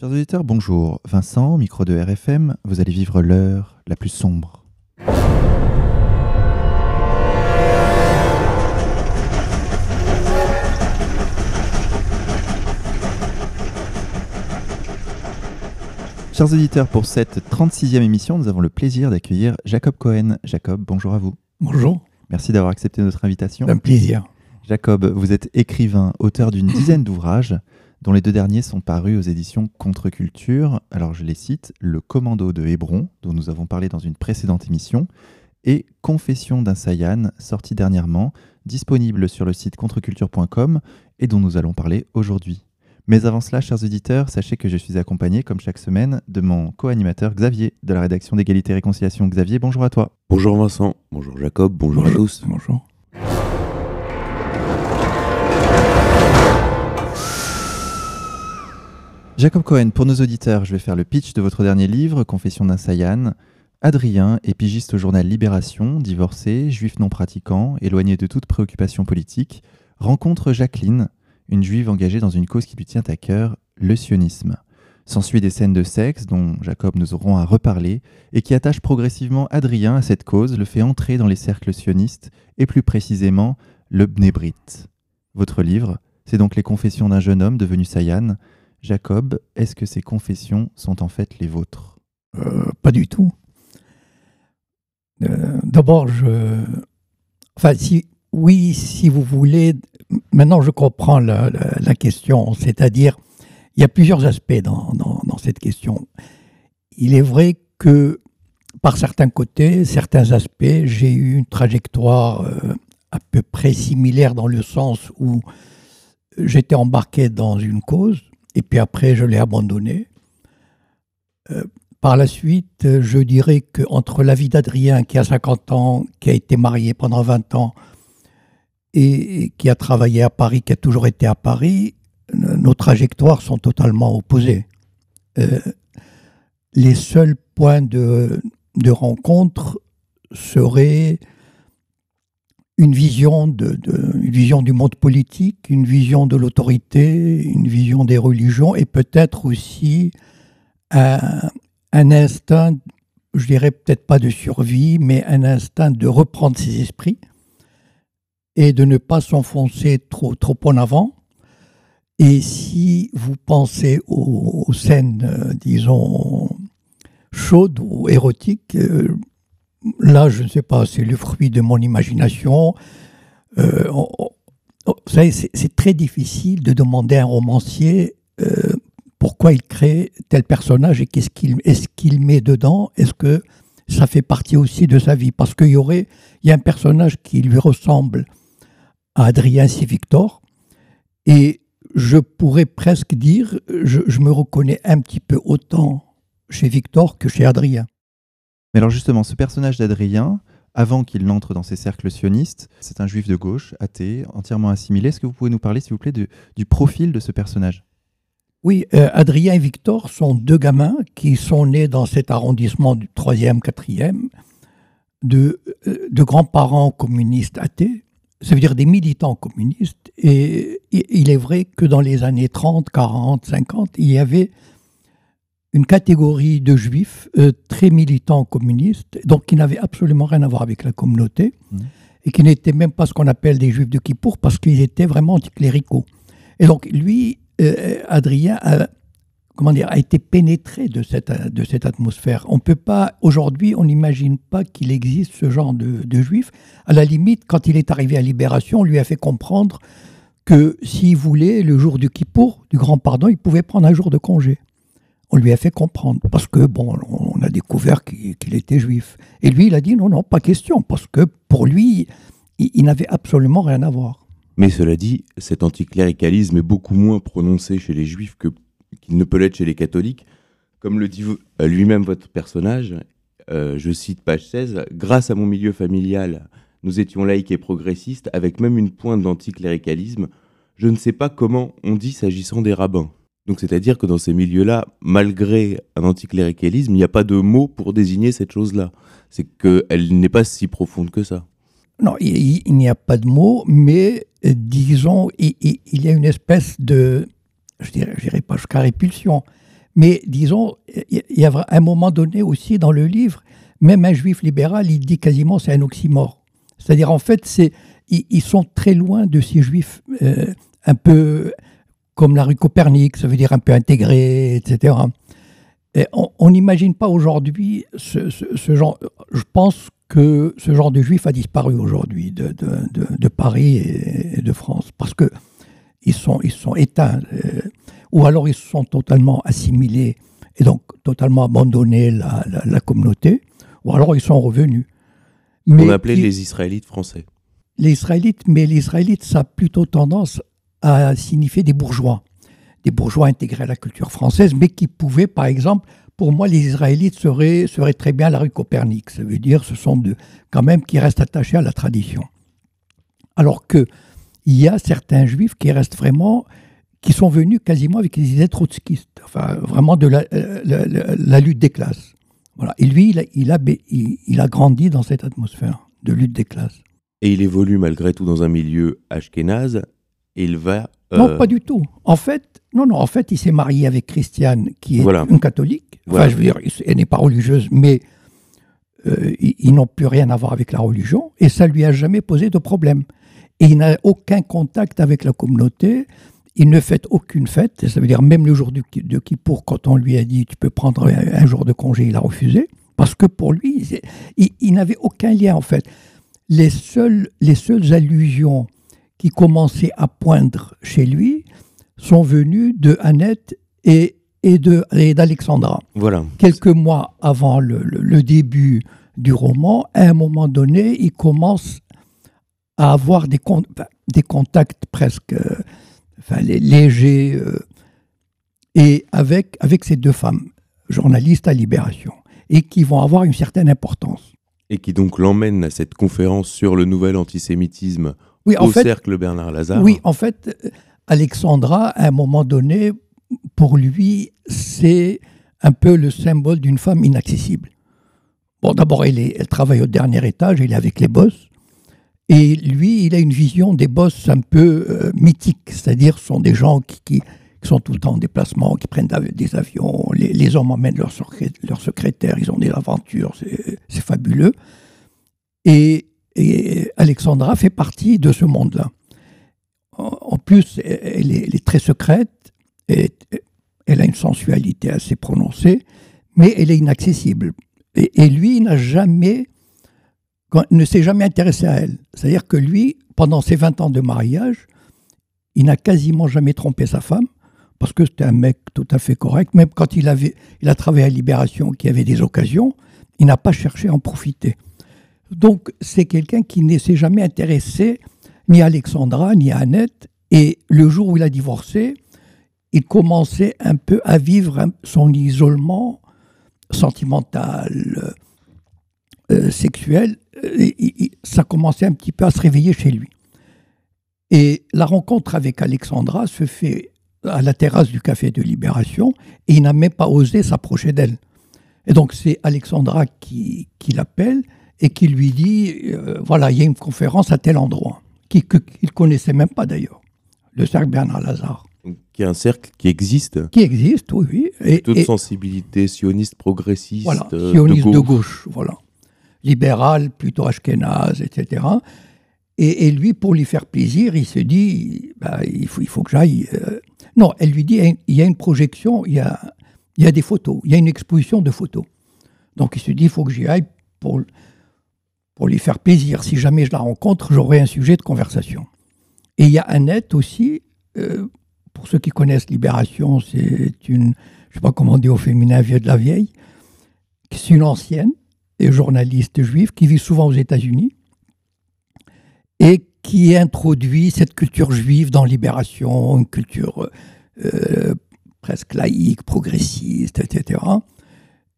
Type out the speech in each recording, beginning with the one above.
Chers auditeurs, bonjour. Vincent, micro de RFM, vous allez vivre l'heure la plus sombre. Chers auditeurs, pour cette 36e émission, nous avons le plaisir d'accueillir Jacob Cohen. Jacob, bonjour à vous. Bonjour. Merci d'avoir accepté notre invitation. Un plaisir. Jacob, vous êtes écrivain, auteur d'une dizaine d'ouvrages, dont les deux derniers sont parus aux éditions Contre-Culture. Alors je les cite Le Commando de Hébron, dont nous avons parlé dans une précédente émission, et Confession d'un Sayan, sorti dernièrement, disponible sur le site contreculture.com et dont nous allons parler aujourd'hui. Mais avant cela, chers auditeurs, sachez que je suis accompagné, comme chaque semaine, de mon co-animateur Xavier, de la rédaction d'égalité et réconciliation. Xavier, bonjour à toi. Bonjour Vincent, bonjour Jacob, bonjour, à tous. Bonjour. Jacob Cohen, pour nos auditeurs, je vais faire le pitch de votre dernier livre, Confession d'un Sayan. Adrien est pigiste au journal Libération, divorcé, juif non pratiquant, éloigné de toute préoccupation politique, rencontre Jacqueline, une juive engagée dans une cause qui lui tient à cœur, le sionisme. S'ensuit des scènes de sexe dont Jacob nous aurons à reparler et qui attachent progressivement Adrien à cette cause, le fait entrer dans les cercles sionistes et plus précisément le Bnebrit. Votre livre, c'est donc les confessions d'un jeune homme devenu Sayan, Jacob, est-ce que ces confessions sont en fait les vôtres? Euh, Pas du tout. Euh, d'abord, je. Enfin, si, oui, si vous voulez. Maintenant, je comprends la, question. C'est-à-dire, il y a plusieurs aspects dans, cette question. Il est vrai que, par certains côtés, certains aspects, j'ai eu une trajectoire euh, à peu près similaire dans le sens où j'étais embarqué dans une cause et puis après, je l'ai abandonné. Euh, par la suite, je dirais qu'entre la vie d'Adrien, qui a 50 ans, qui a été marié pendant 20 ans, et qui a travaillé à Paris, qui a toujours été à Paris, nos trajectoires sont totalement opposées. Euh, les seuls points de, de rencontre seraient une vision, vision du monde politique, une vision de l'autorité, une vision des religions et peut-être aussi un, instinct, je dirais peut-être pas de survie, mais un instinct de reprendre ses esprits et de ne pas s'enfoncer trop, trop en avant. Et si vous pensez aux, scènes, euh, disons, chaudes ou érotiques, euh, là, je ne sais pas, c'est le fruit de mon imagination. Euh, c'est très difficile de demander à un romancier euh, pourquoi il crée tel personnage et qu'est-ce qu'il met dedans? Est-ce que ça fait partie aussi de sa vie? Parce qu'il y aurait, il y a un personnage qui lui ressemble à Adrien. Victor, et je pourrais presque dire, je me reconnais un petit peu autant chez Victor que chez Adrien. Mais alors justement, ce personnage d'Adrien, avant qu'il n'entre dans ces cercles sionistes, c'est un juif de gauche, athée, entièrement assimilé. Est-ce que vous pouvez nous parler, s'il vous plaît, du profil de ce personnage? Oui, euh, Adrien et Victor sont deux gamins qui sont nés dans cet arrondissement du 3e, 4e, de, euh, de grands-parents communistes athées, ça veut dire des militants communistes. Et il est vrai que dans les années 30, 40, 50, il y avait une catégorie de juifs euh, très militants communistes, donc qui n'avaient absolument rien à voir avec la communauté, mmh. et qui n'étaient même pas ce qu'on appelle des juifs de Kippour, parce qu'ils étaient vraiment anticléricaux. Et donc lui, euh, Adrien, a, comment dire, a été pénétré de cette, de cette atmosphère. On peut pas, aujourd'hui, on n'imagine pas qu'il existe ce genre de, de juifs. À la limite, quand il est arrivé à Libération, on lui a fait comprendre que s'il voulait, le jour du Kippour, du grand pardon, il pouvait prendre un jour de congé on lui a fait comprendre, parce que, bon, on a découvert qu'il était juif. Et lui, il a dit non, non, pas question, parce que pour lui, il, n'avait absolument rien à voir. Mais cela dit, cet anticléricalisme est beaucoup moins prononcé chez les juifs qu'il ne peut l'être chez les catholiques. Comme le dit lui-même votre personnage, euh, je cite page 16, Grâce à mon milieu familial, nous étions laïcs et progressistes, avec même une pointe d'anticléricalisme. Je ne sais pas comment on dit s'agissant des rabbins. Donc c'est-à-dire que dans ces milieux-là, malgré un anticléricalisme, il n'y a pas de mot pour désigner cette chose-là. C'est qu'elle n'est pas si profonde que ça. Non, il, n'y a pas de mot, mais euh, disons, il, y a une espèce de, je dirais, dirais pas jusqu'à répulsion, Mais disons, il y a un moment donné aussi dans le livre, même un juif libéral, il dit quasiment c'est un oxymore. C'est-à-dire, en fait, c'est, ils, sont très loin de ces juifs euh, un peu comme la rue Copernic, ça veut dire un peu intégrés, etc. Et on n'imagine pas aujourd'hui ce, genre. Je pense que ce genre de juif a disparu aujourd'hui de, de, Paris et, de France parce que ils sont, ils sont éteints euh, ou alors ils sont totalement assimilés et donc totalement abandonné la, la, communauté ou alors ils sont revenus. Mais On appelait les Israélites français. Les Israélites, mais les Israélites, ça a plutôt tendance à signifier des bourgeois. Des bourgeois intégrés à la culture française, mais qui pouvaient, par exemple, pour moi, les Israélites seraient, seraient très bien la rue Copernic. Ça veut dire ce sont de, quand même qui restent attachés à la tradition. Alors que il y a certains juifs qui restent vraiment, qui sont venus quasiment avec les idées trotskistes, enfin vraiment de la, la, lutte des classes. Voilà. Et lui, il a, il, a, il a grandi dans cette atmosphère de lutte des classes. Et il évolue malgré tout dans un milieu ashkénaze il va. Non, euh, pas du tout. En fait, non, non. En fait, il s'est marié avec Christiane, qui est une catholique. Enfin, je veux dire, elle n'est pas religieuse, mais euh, ils, n'ont plus rien à voir avec la religion, et ça lui a jamais posé de problème. Et il n'a aucun contact avec la communauté. Il ne fait aucune fête. Ça veut dire même le jour de, de Kippour, quand on lui a dit tu peux prendre un, jour de congé, il a refusé parce que pour lui, il, il n'avait aucun lien en fait. Les seules, les seules allusions qui commençaient à poindre chez lui sont venus de Annette et, et d'Alexandra. Voilà. Quelques mois avant le, début du roman, à un moment donné, il commence à avoir des, des contacts presque enfin, légers euh, et avec, avec ces deux femmes, journalistes à Libération, et qui vont avoir une certaine importance. Et qui donc l'emmènent à cette conférence sur le nouvel antisémitisme oui, en au fait, cercle Bernard Lazare. Oui, en fait, Alexandra, à un moment donné, pour lui, c'est un peu le symbole d'une femme inaccessible. Bon, d'abord, elle, elle, travaille au dernier étage, elle est avec les boss. Et lui, il a une vision des boss un peu euh, mythiques, c'est-à-dire ce sont des gens qui, sont tout le temps en déplacement, qui prennent des avions, les, hommes emmènent leur, leur secrétaire, ils ont des aventures, c'est fabuleux. Et et Alexandra fait partie de ce monde-là. En plus, elle est, très secrète, elle a une sensualité assez prononcée, mais elle est inaccessible. Et, lui, n'a jamais, ne s'est jamais intéressé à elle. C'est-à-dire que lui, pendant ses 20 ans de mariage, il n'a quasiment jamais trompé sa femme, parce que c'était un mec tout à fait correct. Même quand il, avait, il a travaillé à Libération, qui avait des occasions, il n'a pas cherché à en profiter. Donc c'est quelqu'un qui ne s'est jamais intéressé ni à Alexandra ni à Annette. Et le jour où il a divorcé, il commençait un peu à vivre son isolement sentimental, euh, sexuel. Ça commençait un petit peu à se réveiller chez lui. Et la rencontre avec Alexandra se fait à la terrasse du Café de Libération et il n'a même pas osé s'approcher d'elle. Et donc c'est Alexandra qui l'appelle et qui lui dit euh, voilà, il y a une conférence à tel endroit, qu'il ne connaissait même pas d'ailleurs, le cercle Bernard Lazare. Qui est un cercle qui existe Qui existe, oui. oui. Et, toute sensibilité sioniste, progressiste, voilà, euh, sioniste de, gauche. voilà. Libéral, plutôt ashkénaze, etc. Et, lui, pour lui faire plaisir, il se dit bah, il, faut, il faut que j'aille. Euh. Non, elle lui dit il y a une projection, il y a, il y a des photos, il y a une exposition de photos. Donc il se dit il faut que j'y aille pour pour lui faire plaisir. Si jamais je la rencontre, j'aurai un sujet de conversation. Et il y a Annette aussi, euh, pour ceux qui connaissent Libération, c'est une, je sais pas comment dire au féminin, vieux de la vieille, c'est une ancienne et journaliste juive qui vit souvent aux États-Unis et qui introduit cette culture juive dans Libération, une culture euh, presque laïque, progressiste, etc.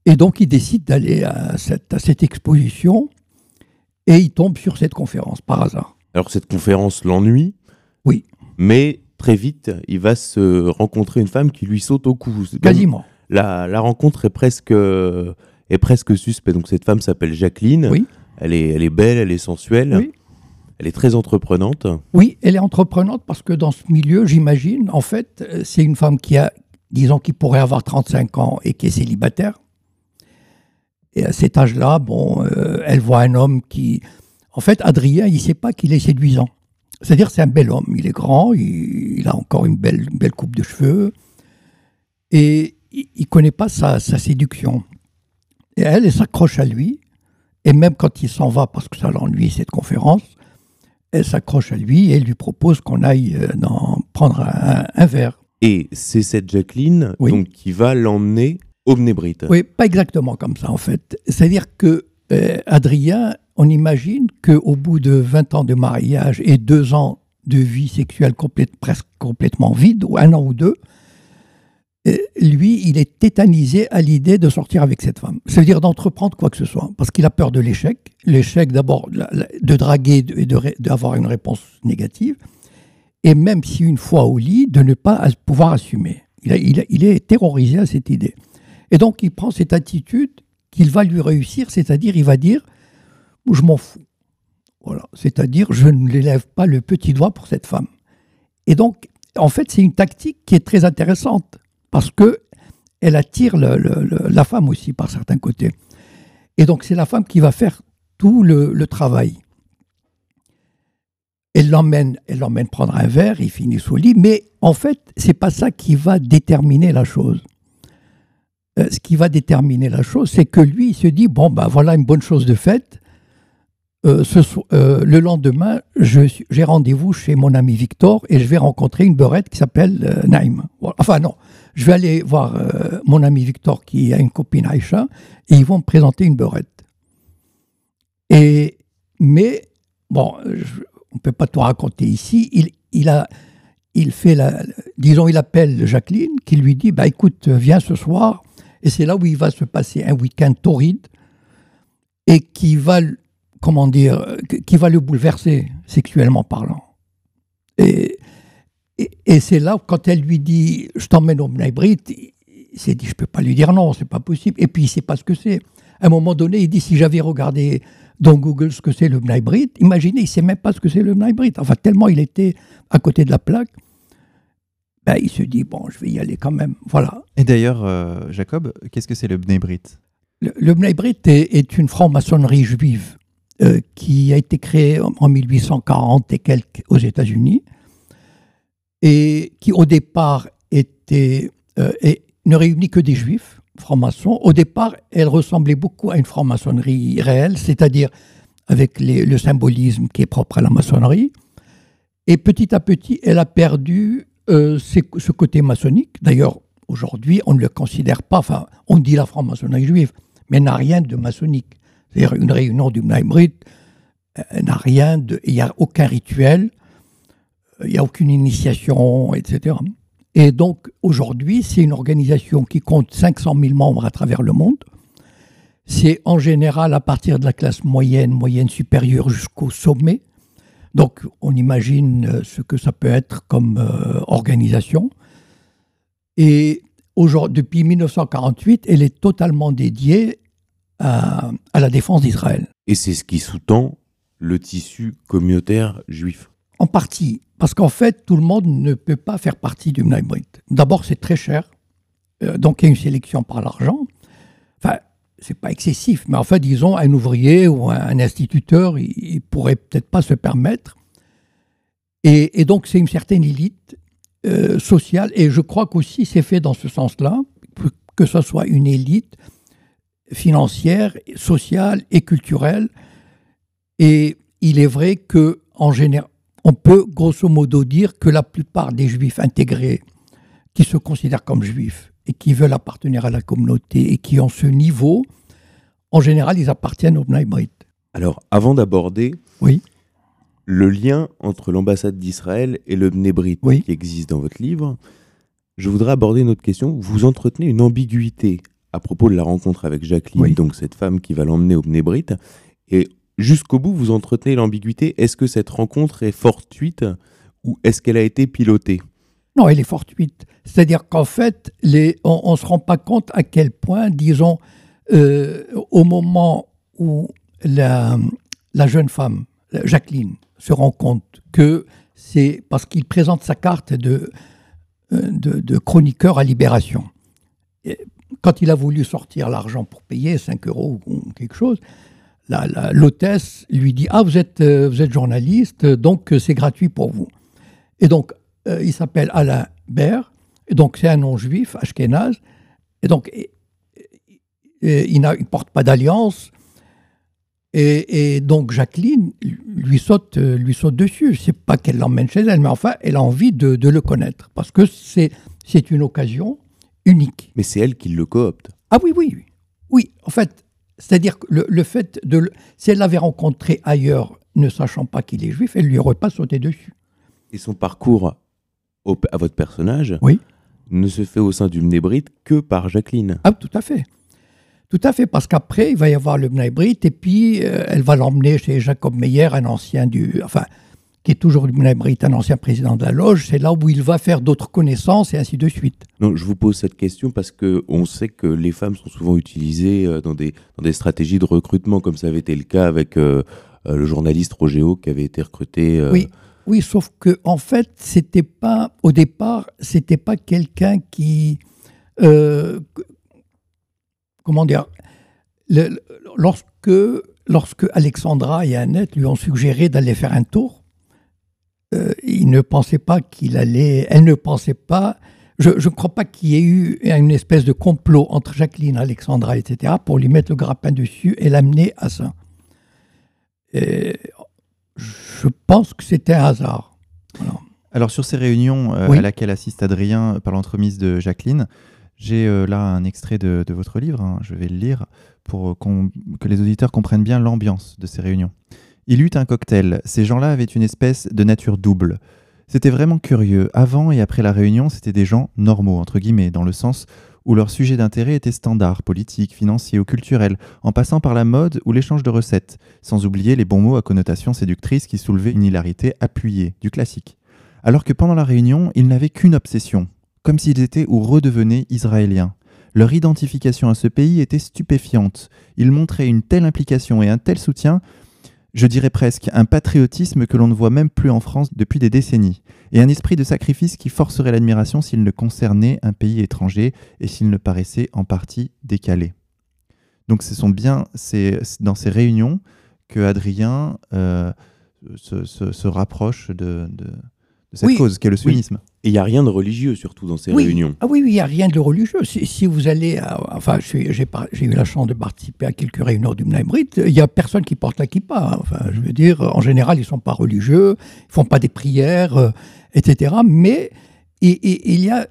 Et donc il décide d'aller à cette exposition et il tombe sur cette conférence par hasard. Alors cette conférence l'ennuie Oui. Mais très vite, il va se rencontrer une femme qui lui saute au cou. Quasiment. La, la, rencontre est presque, est presque suspecte. Donc cette femme s'appelle Jacqueline. Oui. Elle est, elle est belle, elle est sensuelle. Oui. Elle est très entreprenante. Oui, elle est entreprenante parce que dans ce milieu, j'imagine, en fait, c'est une femme qui a, disons qu'il pourrait avoir 35 ans et qui est célibataire. Et à cet âge-là, bon, euh, elle voit un homme qui... En fait, Adrien, il ne sait pas qu'il est séduisant. C'est-à-dire, c'est un bel homme. Il est grand, il, a encore une belle, belle coupe de cheveux. Et il ne connaît pas sa, séduction. Et elle, elle s'accroche à lui. Et même quand il s'en va, parce que ça l'ennuie, cette conférence, elle s'accroche à lui et lui propose qu'on aille euh, prendre un, verre. Et c'est cette Jacqueline donc, qui va l'emmener Oui, pas exactement comme ça en fait. C'est-à-dire que euh, Adrien, on imagine qu'au bout de 20 ans de mariage et deux ans de vie sexuelle presque complètement vide, ou un an ou deux, euh, lui, il est tétanisé à l'idée de sortir avec cette femme. cest à dire d'entreprendre quoi que ce soit, parce qu'il a peur de l'échec. L'échec, d'abord, de draguer et d'avoir une réponse négative, et même si une fois au lit, de ne pas pouvoir assumer. Il est terrorisé à cette idée. Et donc, il prend cette attitude qu'il va lui réussir, c'est-à-dire, il va dire, je m'en fous. Voilà. C'est-à-dire, je ne l'élève pas le petit doigt pour cette femme. Et donc, en fait, c'est une tactique qui est très intéressante parce que elle attire la femme aussi par certains côtés. Et donc c'est la femme qui va faire tout le, travail. Elle l'emmène, elle l'emmène prendre un verre, il finit au lit, mais en fait, c'est pas ça qui va déterminer la chose. Euh, ce qui va déterminer la chose, c'est que lui, il se dit bon ben voilà une bonne chose de faite. Euh, euh, le lendemain, j'ai rendez-vous chez mon ami Victor et je vais rencontrer une beurette qui s'appelle Naïm. Enfin non, je vais aller voir mon ami Victor qui a une copine Aïcha et ils vont me présenter une beurette. Et, mais, bon, on ne peut pas tout raconter ici. Il, il, a, il fait la, disons, il appelle Jacqueline qui lui dit, bah écoute, viens ce soir. Et c'est là où il va se passer un week-end torride et qui va, comment dire, qui va le bouleverser sexuellement parlant. Et c'est là, quand elle lui dit Je t'emmène au Bnei il s'est dit Je ne peux pas lui dire non, c'est pas possible. Et puis il ne sait pas ce que c'est. À un moment donné, il dit Si j'avais regardé dans Google ce que c'est le Bnei imaginez, il ne sait même pas ce que c'est le Bnei Enfin, tellement il était à côté de la plaque. Ben, il se dit Bon, je vais y aller quand même. Voilà. Et d'ailleurs, euh, Jacob, qu'est-ce que c'est le Bnei Le, le est, une franc-maçonnerie juive euh, qui a été créée en 1840 et quelques aux États-Unis et qui au départ était, euh, et ne réunit que des juifs francs-maçons. Au départ, elle ressemblait beaucoup à une franc-maçonnerie réelle, c'est-à-dire avec le symbolisme qui est propre à la maçonnerie. Et petit à petit, elle a perdu euh, ce côté maçonnique. D'ailleurs, aujourd'hui, on ne le considère pas, enfin, on dit la franc-maçonnerie juive, mais n'a rien de maçonnique. C'est-à-dire une réunion du Mnaimrit euh, n'a rien de... Il n'y a aucun rituel, il n'y a aucune initiation, etc. Et donc aujourd'hui, c'est une organisation qui compte 500 000 membres à travers le monde. C'est en général à partir de la classe moyenne, moyenne supérieure jusqu'au sommet. Donc on imagine euh, ce que ça peut être comme euh, organisation. Et depuis 1948, elle est totalement dédiée à, à la défense d'Israël. Et c'est ce qui sous-tend le tissu communautaire juif En partie. Parce qu'en fait, tout le monde ne peut pas faire partie du Mnaimrit. D'abord, c'est très cher. Euh, donc, il y a une sélection par l'argent. Enfin, c'est pas excessif, mais en fait, disons, un ouvrier ou un, instituteur, il, ne pourrait peut-être pas se permettre. Et, donc, c'est une certaine élite euh, sociale. Et je crois qu'aussi, c'est fait dans ce sens-là, que ce soit une élite financière, sociale et culturelle. Et il est vrai que en général, on peut grosso modo dire que la plupart des juifs intégrés qui se considèrent comme juifs et qui veulent appartenir à la communauté et qui ont ce niveau, en général, ils appartiennent au Bnei Alors, avant d'aborder oui. le lien entre l'ambassade d'Israël et le Bnei qui existe dans votre livre, je voudrais aborder une autre question. Vous entretenez une ambiguïté à propos de la rencontre avec Jacqueline, donc cette femme qui va l'emmener au Bnei Et jusqu'au bout, vous entretenez l'ambiguïté. Est-ce que cette rencontre est fortuite ou est-ce qu'elle a été pilotée? Non, elle est fortuite. C'est-à-dire qu'en fait, on ne se rend pas compte à quel point, disons, euh, au moment où la, jeune femme, Jacqueline, se rend compte que c'est parce qu'il présente sa carte de, de, chroniqueur à Libération. quand il a voulu sortir l'argent pour payer 5 euros ou quelque chose, l'hôtesse lui dit Ah, vous êtes, vous êtes journaliste, donc c'est gratuit pour vous. Et donc, il s'appelle Alain Baird, et donc c'est un nom juif, ashkénaze, et donc il ne porte pas d'alliance. Et, donc Jacqueline lui saute, lui saute dessus. C'est pas qu'elle l'emmène chez elle, mais enfin, elle a envie de, le connaître parce que c'est une occasion unique. Mais c'est elle qui le coopte. Ah oui, oui, oui. Oui, en fait, c'est-à-dire que le, fait de. si elle l'avait rencontré ailleurs, ne sachant pas qu'il est juif, elle lui aurait pas sauté dessus. Et son parcours à votre personnage oui. ne se fait au sein du Mnébrite que par Jacqueline. Ah, tout à fait. Tout à fait, parce qu'après, il va y avoir le Bnei et puis euh, elle va l'emmener chez Jacob Meyer, un ancien du. Enfin, qui est toujours le Bnei un ancien président de la loge. C'est là où il va faire d'autres connaissances et ainsi de suite. Non, je vous pose cette question parce qu'on sait que les femmes sont souvent utilisées euh, dans des, dans des stratégies de recrutement, comme ça avait été le cas avec euh, le journaliste Rogéo qui avait été recruté. Oui. Oui, sauf que en fait, c'était pas au départ, c'était pas quelqu'un qui comment dire, lorsque, lorsque Alexandra et Annette lui ont suggéré d'aller faire un tour, euh, il ne pensait pas qu'il allait, elle ne pensait pas, je ne crois pas qu'il y ait eu une espèce de complot entre Jacqueline, Alexandra, etc., pour lui mettre le grappin dessus et l'amener à ça. Je pense que c'était un hasard. Alors sur ces réunions euh, à laquelle assiste Adrien par l'entremise de Jacqueline, j'ai euh, là un extrait de, votre livre, hein, je vais le lire pour que les auditeurs comprennent bien l'ambiance de ces réunions. Il eut un cocktail, ces gens-là avaient une espèce de nature double. C'était vraiment curieux, avant et après la réunion, c'était des gens normaux, entre guillemets, dans le sens où leur sujet d'intérêt était standard, politique, financier ou culturel, en passant par la mode ou l'échange de recettes, sans oublier les bons mots à connotation séductrice qui soulevaient une hilarité appuyée, du classique. Alors que pendant la réunion, ils n'avaient qu'une obsession, comme s'ils étaient ou redevenaient israéliens. Leur identification à ce pays était stupéfiante. Ils montraient une telle implication et un tel soutien, je dirais presque un patriotisme que l'on ne voit même plus en France depuis des décennies, et un esprit de sacrifice qui forcerait l'admiration s'il ne concernait un pays étranger et s'il ne paraissait en partie décalé. Donc ce sont bien dans ces réunions que Adrien euh, se, rapproche de, de cette cause qu'est le sionisme. Et il n'y a rien de religieux, surtout, dans ces réunions. Ah oui, il n'y a rien de religieux. Si, vous allez. enfin, j'ai eu la chance de participer à quelques réunions du Mnaimrit. Il n'y a personne qui porte la kippa. Hein. Enfin, je veux dire, en général, ils ne sont pas religieux, ils ne font pas des prières, euh, etc. Mais il y a,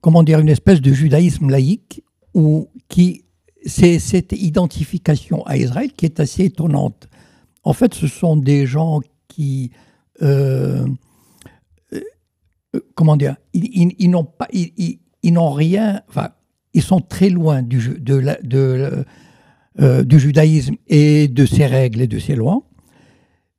comment dire, une espèce de judaïsme laïque où, qui. C'est cette identification à Israël qui est assez étonnante. En fait, ce sont des gens qui. Euh, euh, comment dire, ils, n'ont pas, ils, n'ont rien, enfin, ils sont très loin euh, du judaïsme et de ses règles et de ses lois,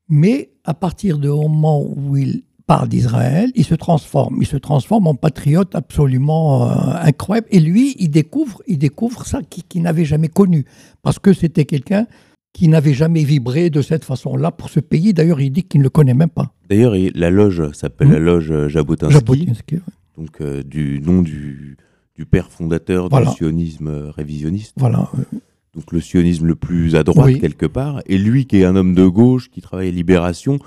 mais à partir du moment où ils parlent d'Israël, ils se transforment, ils se transforment en patriotes absolument euh, incroyables. Et lui, il découvre, il découvre ça qu'il n'avait jamais connu, parce que c'était quelqu'un qui n'avait jamais vibré de cette façon-là pour ce pays. D'ailleurs, il dit qu'il ne le connaît même pas. D'ailleurs, la loge s'appelle la hmm. loge Jabotinsky, donc euh, du nom du, du père fondateur du sionisme révisionniste. Voilà. Donc le sionisme le plus à droite quelque part. Et lui, qui est un homme de gauche, qui travaille à Libération,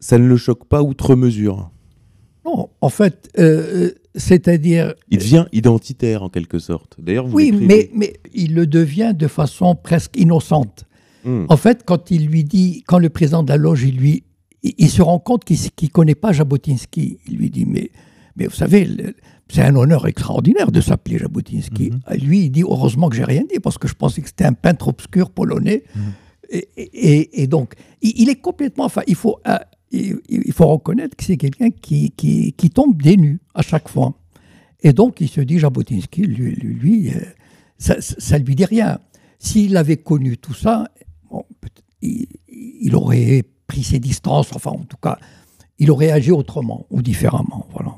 ça ne le choque pas outre mesure. Non, en fait, euh, c'est-à-dire. Il devient identitaire en quelque sorte. D'ailleurs, oui, mais, mais il le devient de façon presque innocente. Hmm. En fait, quand il lui dit, quand le président de la loge, il lui, il, se rend compte qu'il ne connaît pas Jabotinsky. Il lui dit, mais, mais vous savez, c'est un honneur extraordinaire de s'appeler Jabotinsky. Hmm. Lui, il dit, heureusement que j'ai rien dit, parce que je pensais que c'était un peintre obscur polonais. Hmm. Et, donc, il, est complètement. Enfin, il faut. Euh, il, faut reconnaître que c'est quelqu'un qui, qui, qui, tombe des nues à chaque fois. Et donc, il se dit, Jabotinsky, lui, lui, euh, ça ne lui dit rien. S'il avait connu tout ça, il, aurait pris ses distances, enfin, en tout cas, il aurait agi autrement ou différemment. Voilà.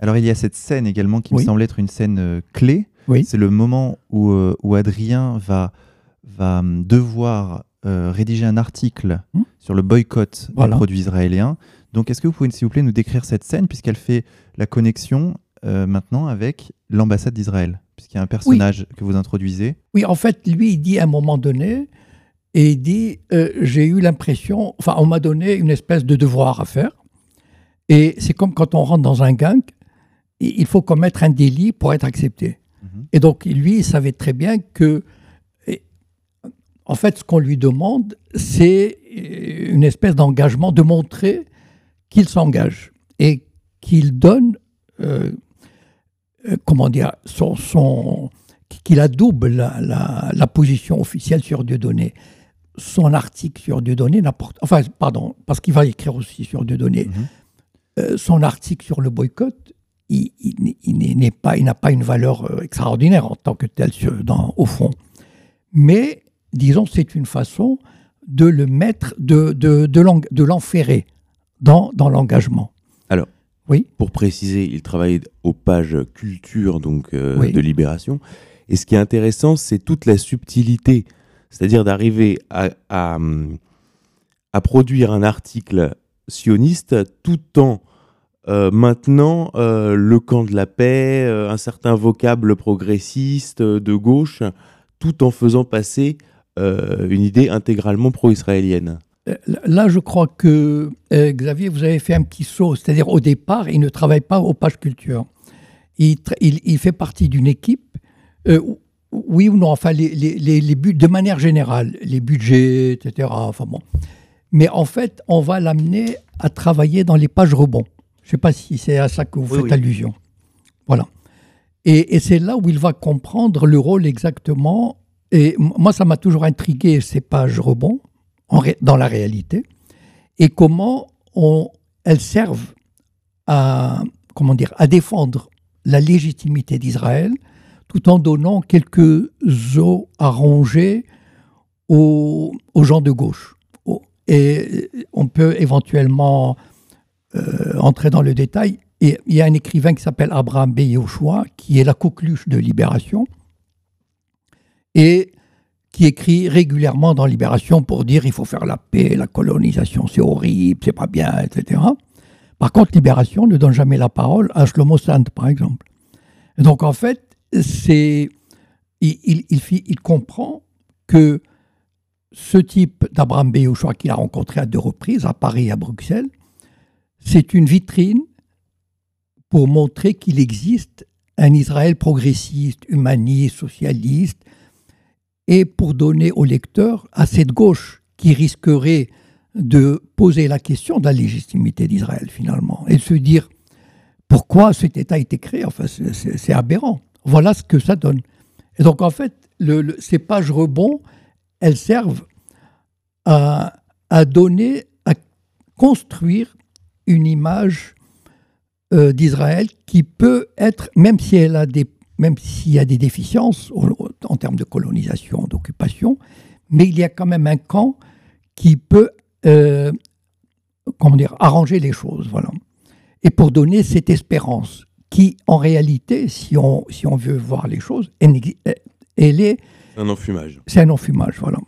Alors, il y a cette scène également qui me semble être une scène euh, clé. Oui. C'est le moment où, euh, où Adrien va, va hum, devoir rédiger un article. Hum sur le boycott des produits israéliens Donc, est-ce que vous pouvez, s'il vous plaît, nous décrire cette scène, puisqu'elle fait la connexion euh, maintenant avec l'ambassade d'Israël, puisqu'il y a un personnage que vous introduisez? Oui, en fait, lui, il dit à un moment donné, et il dit euh, J'ai eu l'impression, enfin, on m'a donné une espèce de devoir à faire. Et c'est comme quand on rentre dans un gang, il faut commettre un délit pour être accepté. Mhm. Et donc, lui, il savait très bien que, en fait, ce qu'on lui demande, c'est euh, une espèce d'engagement, de montrer qu'il s'engage et qu'il donne, euh, euh, comment dire, son, son- qu'il adouble la, la- la position officielle sur Dieudonné. Son article sur Dieudonné n'apporte, enfin, pardon, parce qu'il va écrire aussi sur Dieudonné, euh, son article sur le boycott, il, il n'est- il n'est- n'est pas, il n'a pas une valeur extraordinaire en tant que tel sur- dans- au fond. Mais, disons, c'est une façon de le mettre, de, de, de l'en- de l'enferrer dans, dans l'engagement. Alors, Oui. pour préciser, il travaille aux pages culture donc euh, Oui. de Libération. Et ce qui est intéressant, c'est toute la subtilité, c'est-à-dire d'arriver à, à, à produire un article sioniste tout en euh, maintenant euh, le camp de la paix, un certain vocable progressiste de gauche, tout en faisant passer euh, une idée intégralement pro-israélienne. Euh, Là, je crois que, euh, Xavier, vous avez fait un petit saut. C'est-à-dire, au départ, il ne travaille pas aux pages culture. Il, tra- il- il fait partie d'une équipe. euh, ou- oui ou non, enfin, les, les- les- les buts, de manière générale, les budgets, etc. Enfin bon. Mais en fait, on va l'amener à travailler dans les pages rebonds. Je ne sais pas si c'est à ça que vous Oui, faites oui. allusion. Voilà. Et, et c'est là où il va comprendre le rôle exactement. Et moi, ça m'a toujours intrigué, ces pages rebonds, dans la réalité, et comment elles servent à, défendre la légitimité d'Israël, tout en donnant quelques os à ronger aux, gens de gauche. Au- Et on peut éventuellement euh, entrer dans le détail. Et il y a un écrivain qui s'appelle Abraham B. Qui est la coqueluche de Libération, et qui écrit régulièrement dans Libération pour dire il faut faire la paix, la colonisation c'est horrible, c'est pas bien, etc. Par contre, Libération ne donne jamais la parole à Shlomo Sand, par exemple. Donc, en fait, c'est il, il, il il comprend que ce type d'Abraham B. Yehoshua qu'il a rencontré à deux reprises, à Paris et à Bruxelles, c'est une vitrine pour montrer qu'il existe un Israël progressiste, humaniste, socialiste, et pour donner au lecteur à cette gauche qui risquerait de poser la question de la légitimité d'Israël finalement, et de se dire pourquoi cet État a été créé, enfin c'est- aberrant. Voilà ce que ça donne. Et donc en fait, le- ces pages rebonds, elles servent à, à donner, à construire une image euh, d'Israël qui peut être, même si elle a des, même s'il y a des déficiences en termes de colonisation, d'occupation, mais il y a quand même un camp qui peut, euh, comment dire, arranger les choses, voilà. Et pour donner cette espérance qui, en réalité, si on, si on veut voir les choses, elle, elle est Un enfumage. c'est un enfumage, voilà.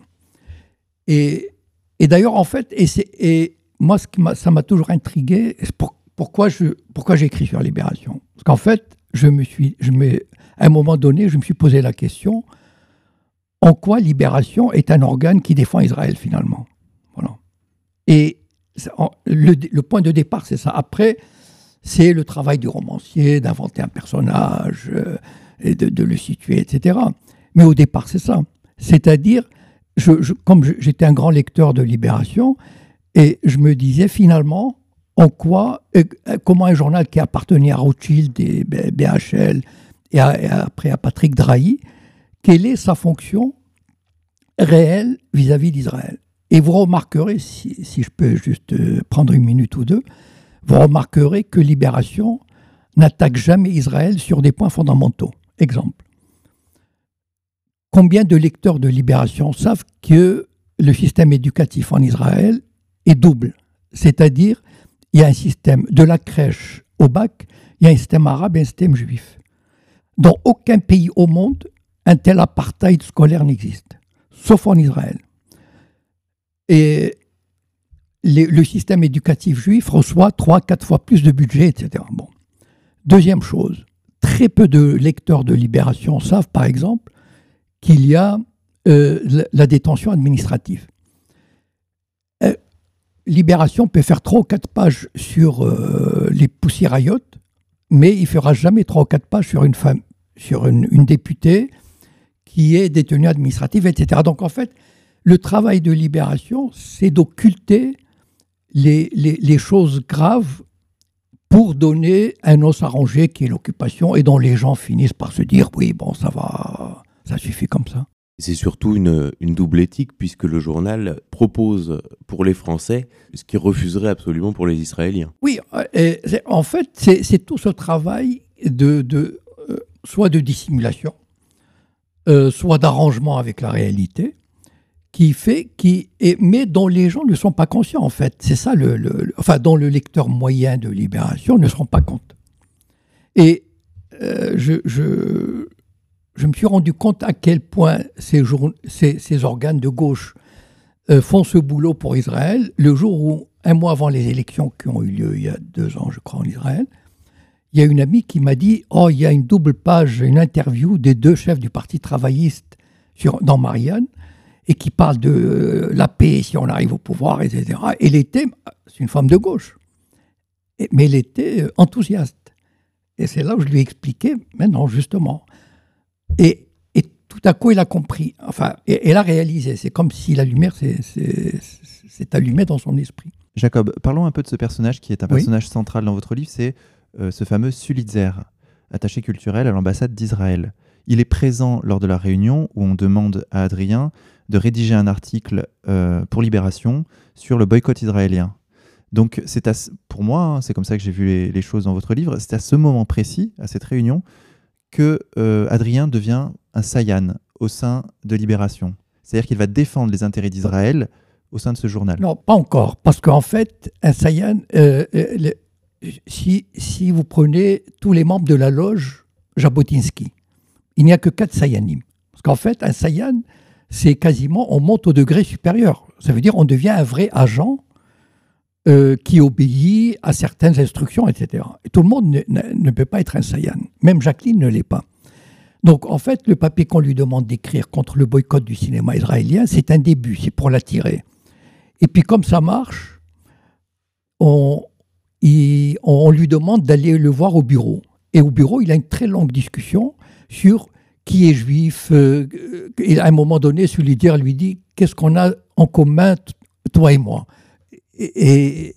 Et, et d'ailleurs, en fait, et, et moi, ce qui ça m'a toujours intrigué, pour- pourquoi je pourquoi j'ai écrit sur Libération? Parce qu'en fait, je me suis, je me, à un moment donné, je me suis posé la question en quoi Libération est un organe qui défend Israël finalement? Voilà. Et le, point de départ, c'est ça. Après, c'est le travail du romancier d'inventer un personnage euh, de, le situer, etc. Mais au départ, c'est ça. C'est-à-dire, je, comme j'étais un grand lecteur de Libération, et je me disais finalement, en quoi, euh, euh, comment un journal qui appartenait à Rothschild et BHL, et après à Patrick Drahi, quelle est sa fonction réelle vis-à-vis d'Israël? Et vous remarquerez, si, si je peux juste euh, prendre une minute ou deux, vous remarquerez que Libération n'attaque jamais Israël sur des points fondamentaux. Exemple. Combien de lecteurs de Libération savent que le système éducatif en Israël est double? C'est-à-dire, il y a un système de la crèche au bac, il y a un système arabe et un système juif. Dans aucun pays au monde, un tel apartheid scolaire n'existe, sauf en Israël. Et le système éducatif juif reçoit trois, quatre fois plus de budget, etc. Bon. Deuxième chose, très peu de lecteurs de Libération savent, par exemple, qu'il y a euh, la, détention administrative. Libération peut faire trois ou quatre pages sur euh, les poussiéraillotes, mais il fera jamais trois ou quatre pages sur une femme, sur une, députée qui est détenue administrative, etc. Donc en fait, le travail de Libération, c'est d'occulter les, les, choses graves pour donner un os arrangé qui est l'occupation et dont les gens finissent par se dire oui, bon, ça va, ça suffit comme ça. C'est surtout une, double éthique puisque le journal propose pour les Français ce qu'ils refuseraient absolument pour les Israéliens. Oui, euh, en fait, c'est tout ce travail de, euh, soit de dissimulation, euh, soit d'arrangement avec la réalité, qui fait, qui est, mais dont les gens ne sont pas conscients en fait. C'est ça le, enfin, dont le lecteur moyen de Libération ne se rend pas compte. Et je me suis rendu compte à quel point ces, organes de gauche euh, font ce boulot pour Israël. Le jour où, un mois avant les élections qui ont eu lieu il y a deux ans, je crois, en Israël, il y a une amie qui m'a dit Oh, il y a une double page, une interview des deux chefs du Parti travailliste dans Marianne, et qui parle de euh, la paix si on arrive au pouvoir, etc. elle était, c'est une femme de gauche, mais elle était euh, enthousiaste. Et c'est là où je lui ai expliqué, mais justement, et, tout à coup, il a compris, enfin, et, elle a réalisé. C'est comme si la lumière s'est allumée dans son esprit. Jacob, parlons un peu de ce personnage qui est un personnage central dans votre livre, c'est euh, ce fameux Sulitzer, attaché culturel à l'ambassade d'Israël. Il est présent lors de la réunion où on demande à Adrien de rédiger un article euh, pour Libération sur le boycott israélien. Donc, c'est pour moi, hein, c'est comme ça que j'ai vu les, les, choses dans votre livre, c'est à ce moment précis, à cette réunion, que euh, Adrien devient un Sayan au sein de Libération. C'est-à-dire qu'il va défendre les intérêts d'Israël au sein de ce journal. Non, pas encore, parce qu'en fait, un Sayan, euh, euh, si, si, vous prenez tous les membres de la loge Jabotinsky, il n'y a que quatre Sayanim. Parce qu'en fait, un Sayan, c'est quasiment, on monte au degré supérieur. Ça veut dire on devient un vrai agent euh, qui obéit à certaines instructions, etc. Et tout le monde ne, peut pas être un Sayan. Même Jacqueline ne l'est pas. Donc, en fait, le papier qu'on lui demande d'écrire contre le boycott du cinéma israélien, c'est un début, c'est pour l'attirer. Et puis, comme ça marche, on, on lui demande d'aller le voir au bureau. Et au bureau, il a une très longue discussion sur qui est juif. Euh, et à un moment donné, Sulidier lui dit Qu'est-ce qu'on a en commun, toi et moi? Et,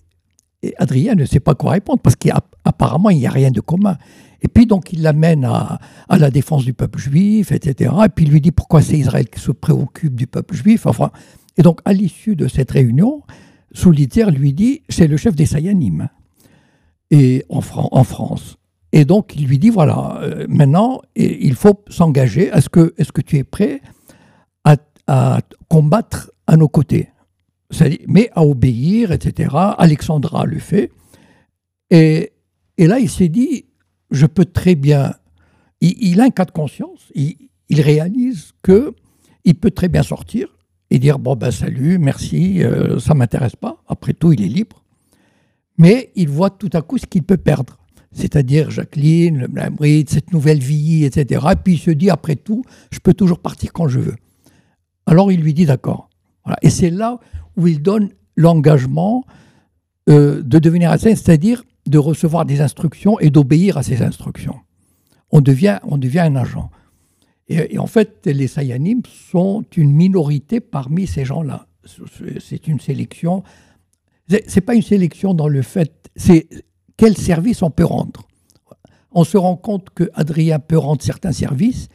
Adrien ne sait pas quoi répondre parce qu'apparemment, il n'y a rien de commun. Et puis, donc, il l'amène à, la défense du peuple juif, etc. Et puis, il lui dit pourquoi c'est Israël qui se préoccupe du peuple juif. Enfin, et donc, à l'issue de cette réunion, Soulitier lui dit c'est le chef des Sayanim et en, France. Et donc, il lui dit voilà, euh, maintenant, il faut s'engager. Est-ce que, est que tu es prêt à combattre à nos côtés? Mais à obéir, etc. Alexandra le fait. Et, et là, il s'est dit, je peux très bien... Il, a un cas de conscience, il, réalise que il peut très bien sortir et dire, bon ben salut, merci, euh, ça m'intéresse pas. Après tout, il est libre. Mais il voit tout à coup ce qu'il peut perdre. C'est-à-dire Jacqueline, le Blambrid, cette nouvelle vie, etc. Et puis il se dit, après tout, je peux toujours partir quand je veux. Alors il lui dit, d'accord. Et c'est là où il donne l'engagement euh, de devenir assaillant, c'est-à-dire de recevoir des instructions et d'obéir à ces instructions. On devient, on devient un agent. Et, en fait, les Sayanim sont une minorité parmi ces gens-là. C'est une sélection. C'est pas une sélection dans le fait, c'est quel service on peut rendre. On se rend compte que Adrien peut rendre certains services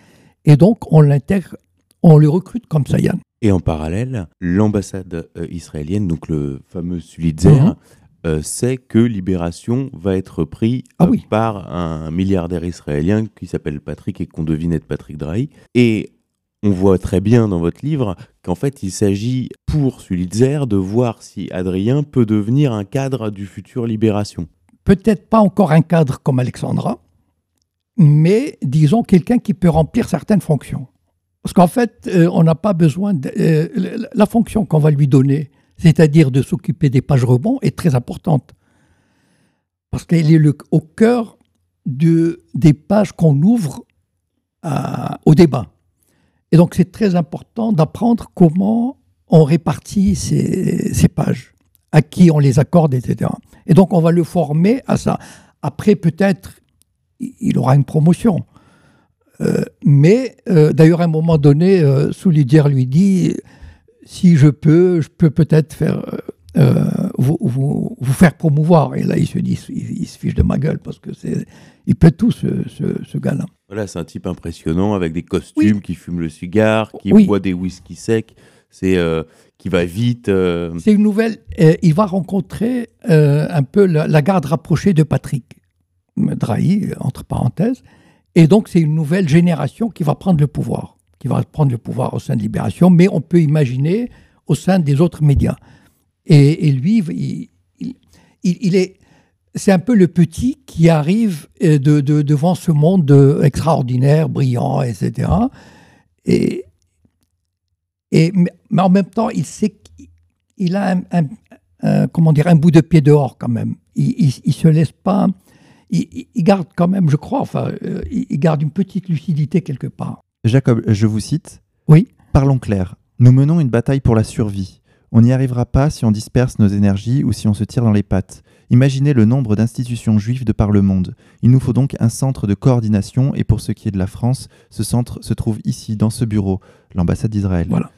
et donc on l'intègre, on le recrute comme Sayan. Et en parallèle, l'ambassade euh, israélienne, donc le fameux Sulitzer, mhm. euh, sait que Libération va être pris ah euh, par un milliardaire israélien qui s'appelle Patrick et qu'on devine être Patrick Drahi. Et on voit très bien dans votre livre qu'en fait, il s'agit pour Sulitzer de voir si Adrien peut devenir un cadre du futur Libération. Peut-être pas encore un cadre comme Alexandra, mais disons quelqu'un qui peut remplir certaines fonctions. Parce qu'en fait, euh, on n'a pas besoin. De, euh, la fonction qu'on va lui donner, c'est-à-dire de s'occuper des pages rebonds, est très importante. Parce qu'elle est au cœur de, des pages qu'on ouvre au débat. Et donc c'est très important d'apprendre comment on répartit ces, pages, à qui on les accorde, etc. Et donc on va le former à ça. Après, peut-être, il aura une promotion. Euh, mais euh, d'ailleurs, à un moment donné, euh, Soulidière lui dit si je peux, je peux peut-être faire vous, vous, vous, faire promouvoir. Et là, il se dit il, se fiche de ma gueule parce que c'est il peut tout ce, ce, gars-là. Voilà, c'est un type impressionnant avec des costumes, qui fume le cigare, qui boit des whisky secs. C'est qui va vite. C'est une nouvelle. il va rencontrer un peu la, la, garde rapprochée de Patrick Drahi, entre parenthèses. Et donc, c'est une nouvelle génération qui va prendre le pouvoir, qui va prendre le pouvoir au sein de Libération, mais on peut imaginer au sein des autres médias. Et, lui, il, est, c'est un peu le petit qui arrive euh, de, devant ce monde extraordinaire, brillant, etc. Et, et, mais en même temps, il sait qu'il a un, comment dire, un bout de pied dehors quand même. Il ne se laisse pas il, garde quand même, je crois, enfin, euh, il garde une petite lucidité quelque part. Jacob, je vous cite. Oui. Parlons clair. Nous menons une bataille pour la survie. On n'y arrivera pas si on disperse nos énergies ou si on se tire dans les pattes. Imaginez le nombre d'institutions juives de par le monde. Il nous faut donc un centre de coordination et pour ce qui est de la France, ce centre se trouve ici, dans ce bureau, l'ambassade d'Israël. Voilà.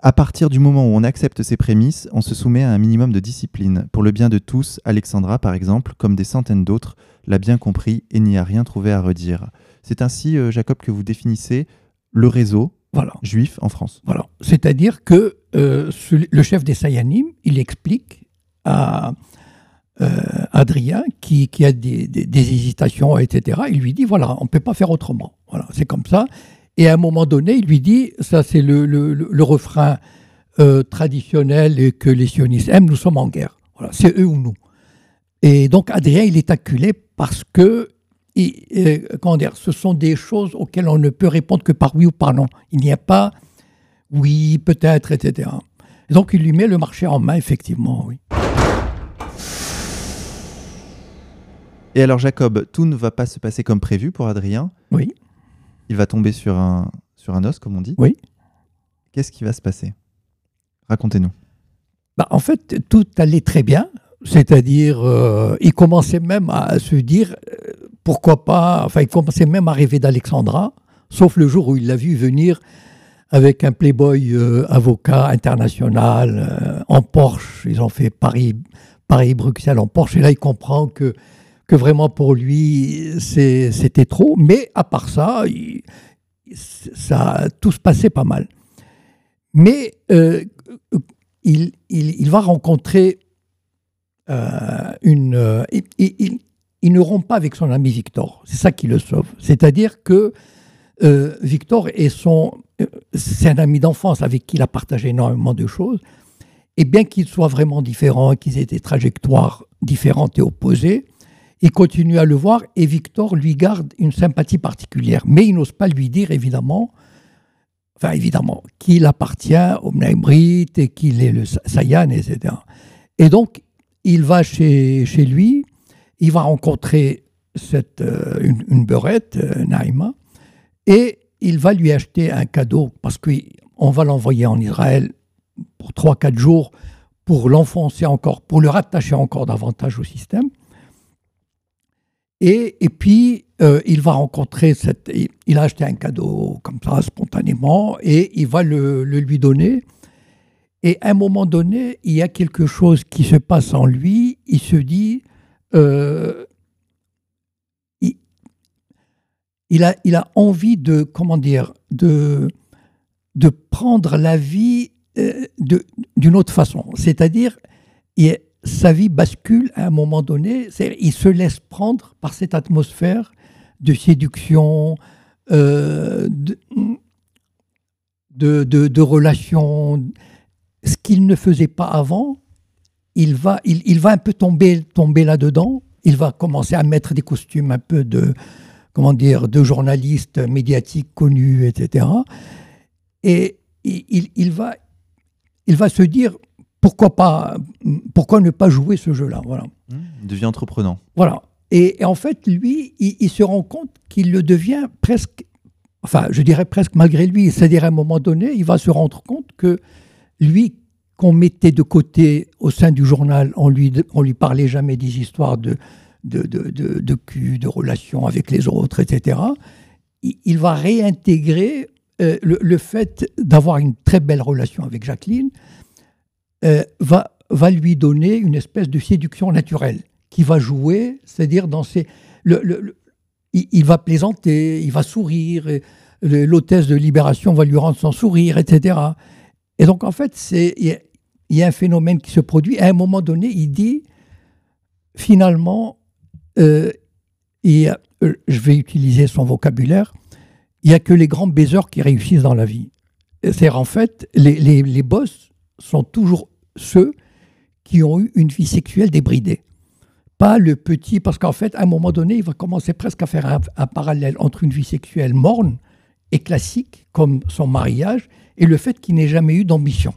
À partir du moment où on accepte ces prémices, on se soumet à un minimum de discipline. Pour le bien de tous, Alexandra, par exemple, comme des centaines d'autres, l'a bien compris et n'y a rien trouvé à redire. C'est ainsi, euh, Jacob, que vous définissez le réseau juif en France. Voilà. C'est-à-dire que euh, le chef des Sayanim, il explique à euh, Adrien, qui, a des, hésitations, etc., il lui dit, voilà, on ne peut pas faire autrement. Voilà, c'est comme ça. Et à un moment donné, il lui dit, ça c'est le, refrain traditionnel et que les sionistes aiment, nous sommes en guerre. Voilà, c'est eux ou nous. Et donc Adrien, il est acculé parce que euh, comment dire, ce sont des choses auxquelles on ne peut répondre que par oui ou par non. Il n'y a pas oui, peut-être, etc. donc il lui met le marché en main, effectivement, oui. Et alors Jacob, tout ne va pas se passer comme prévu pour Adrien. Oui. Il va tomber sur un, sur un os, comme on dit. Oui. Qu'est-ce qui va se passer? Racontez-nous. Bah, en fait, tout allait très bien. C'est-à-dire, euh, il commençait même à se dire, euh, pourquoi pas, enfin, il commençait même à rêver d'Alexandra, sauf le jour où il l'a vu venir avec un playboy euh, avocat international en Porsche. Ils ont fait Paris, Paris-Bruxelles en Porsche, et là, il comprend que, que vraiment pour lui, c'était trop. Mais à part ça, ça, tout se passait pas mal. Mais il, il, va rencontrer euh, une, euh, il, ne rompt pas avec son ami Victor. C'est ça qui le sauve. C'est-à-dire que euh, Victor est son, c'est un ami d'enfance avec qui il a partagé énormément de choses. Et bien qu'ils soient vraiment différents, qu'ils aient des trajectoires différentes et opposées, il continue à le voir et Victor lui garde une sympathie particulière. Mais il n'ose pas lui dire, évidemment, enfin évidemment, qu'il appartient au Mnaimrit et qu'il est le Sayan, etc. Et donc, il va chez, chez lui, il va rencontrer cette, euh, une, beurette, euh, Naïma, et il va lui acheter un cadeau parce qu'on va l'envoyer en Israël pour 3-4 jours pour l'enfoncer encore, pour le rattacher encore davantage au système. Et, et puis, euh, il va rencontrer cette. Il a acheté un cadeau comme ça, spontanément, et il va le, le lui donner. Et à un moment donné, il y a quelque chose qui se passe en lui. Il se dit, euh, il, a, il a envie de, comment dire, de, de prendre la vie euh, d'une autre façon. C'est-à-dire, sa vie bascule à un moment donné. Il se laisse prendre par cette atmosphère de séduction, euh, de, de, de relations ce qu'il ne faisait pas avant, il va, il, va un peu tomber, tomber là-dedans. Il va commencer à mettre des costumes un peu de, comment dire, de journalistes médiatiques connus, etc. Et il, va, il va se dire, pourquoi pas Pourquoi ne pas jouer ce jeu-là Voilà. Mmh, devient entreprenant. Voilà. Et, en fait, lui, il, se rend compte qu'il le devient presque, enfin, je dirais presque malgré lui. C'est-à-dire, à un moment donné, il va se rendre compte que lui, qu'on mettait de côté au sein du journal, on lui, on lui parlait jamais des histoires de, de, de, de, cul, de relations avec les autres, etc. Il, va réintégrer euh, le, fait d'avoir une très belle relation avec Jacqueline, euh, va, va lui donner une espèce de séduction naturelle qui va jouer, c'est-à-dire dans ses... Le, il, va plaisanter, il va sourire, l'hôtesse de Libération va lui rendre son sourire, etc. Et donc, en fait, il y, a un phénomène qui se produit. À un moment donné, il dit, finalement, euh, euh, je vais utiliser son vocabulaire, il n'y a que les grands baiseurs qui réussissent dans la vie. C'est-à-dire, en fait, les, les, les boss sont toujours ceux qui ont eu une vie sexuelle débridée pas le petit, parce qu'en fait, à un moment donné, il va commencer presque à faire un, parallèle entre une vie sexuelle morne et classique, comme son mariage, et le fait qu'il n'ait jamais eu d'ambition.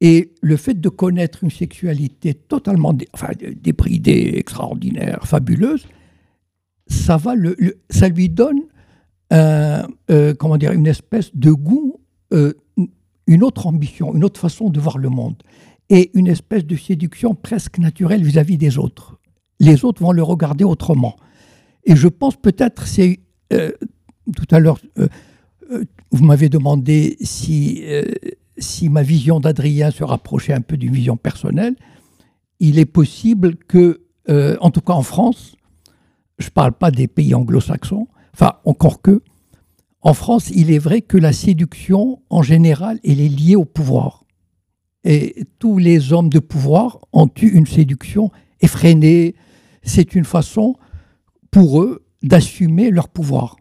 Et le fait de connaître une sexualité totalement débridée, extraordinaire, fabuleuse, ça, va le, ça lui donne euh, comment dire, une espèce de goût, euh, une autre ambition, une autre façon de voir le monde et une espèce de séduction presque naturelle vis-à-vis des autres. Les autres vont le regarder autrement. Et je pense peut-être, c'est euh, tout à l'heure, euh, euh, vous m'avez demandé si, si ma vision d'Adrien se rapprochait un peu d'une vision personnelle. Il est possible que, en tout cas en France, je ne parle pas des pays anglo-saxons, enfin encore que, en France, il est vrai que la séduction, en général, elle est liée au pouvoir. Et tous les hommes de pouvoir ont eu une séduction effrénée. C'est une façon pour eux d'assumer leur pouvoir.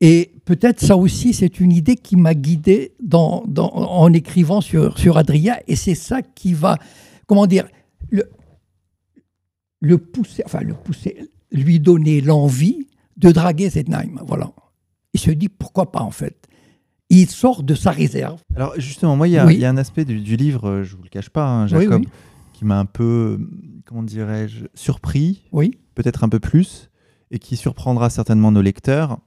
Et peut-être ça aussi, c'est une idée qui m'a guidé dans, en écrivant sur, sur Adrien, et c'est ça qui va, comment dire, le, le pousser, enfin le pousser, lui donner l'envie de draguer Zetnheim. Voilà. Il se dit pourquoi pas en fait il sort de sa réserve. Alors justement, moi, il y, a un aspect du, livre, euh, je ne vous le cache pas, hein, Jacob, qui m'a un peu, comment dirais-je, surpris, oui. peut-être un peu plus, et qui surprendra certainement nos lecteurs.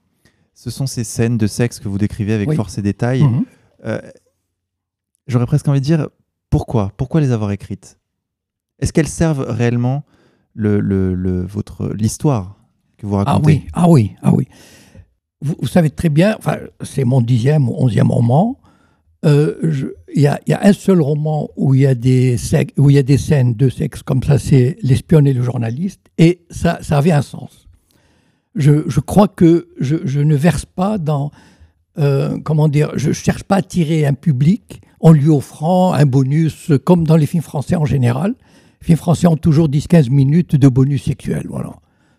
Ce sont ces scènes de sexe que vous décrivez avec force et détail. Mhm. Euh, j'aurais presque envie de dire, pourquoi? Pourquoi les avoir écrites? Est-ce qu'elles servent réellement le, le, votre l'histoire que vous racontez? Ah oui, ah oui, ah oui vous, savez très bien, enfin, c'est mon dixième ou onzième roman. Euh, il y, a un seul roman où il y a des, où y a des scènes de sexe comme ça, c'est L'espionne et le journaliste, et ça, ça avait un sens. Je, crois que je, je, ne verse pas dans. Euh, comment dire Je ne cherche pas à attirer un public en lui offrant un bonus, comme dans les films français en général. Les films français ont toujours 10-15 minutes de bonus sexuel, voilà.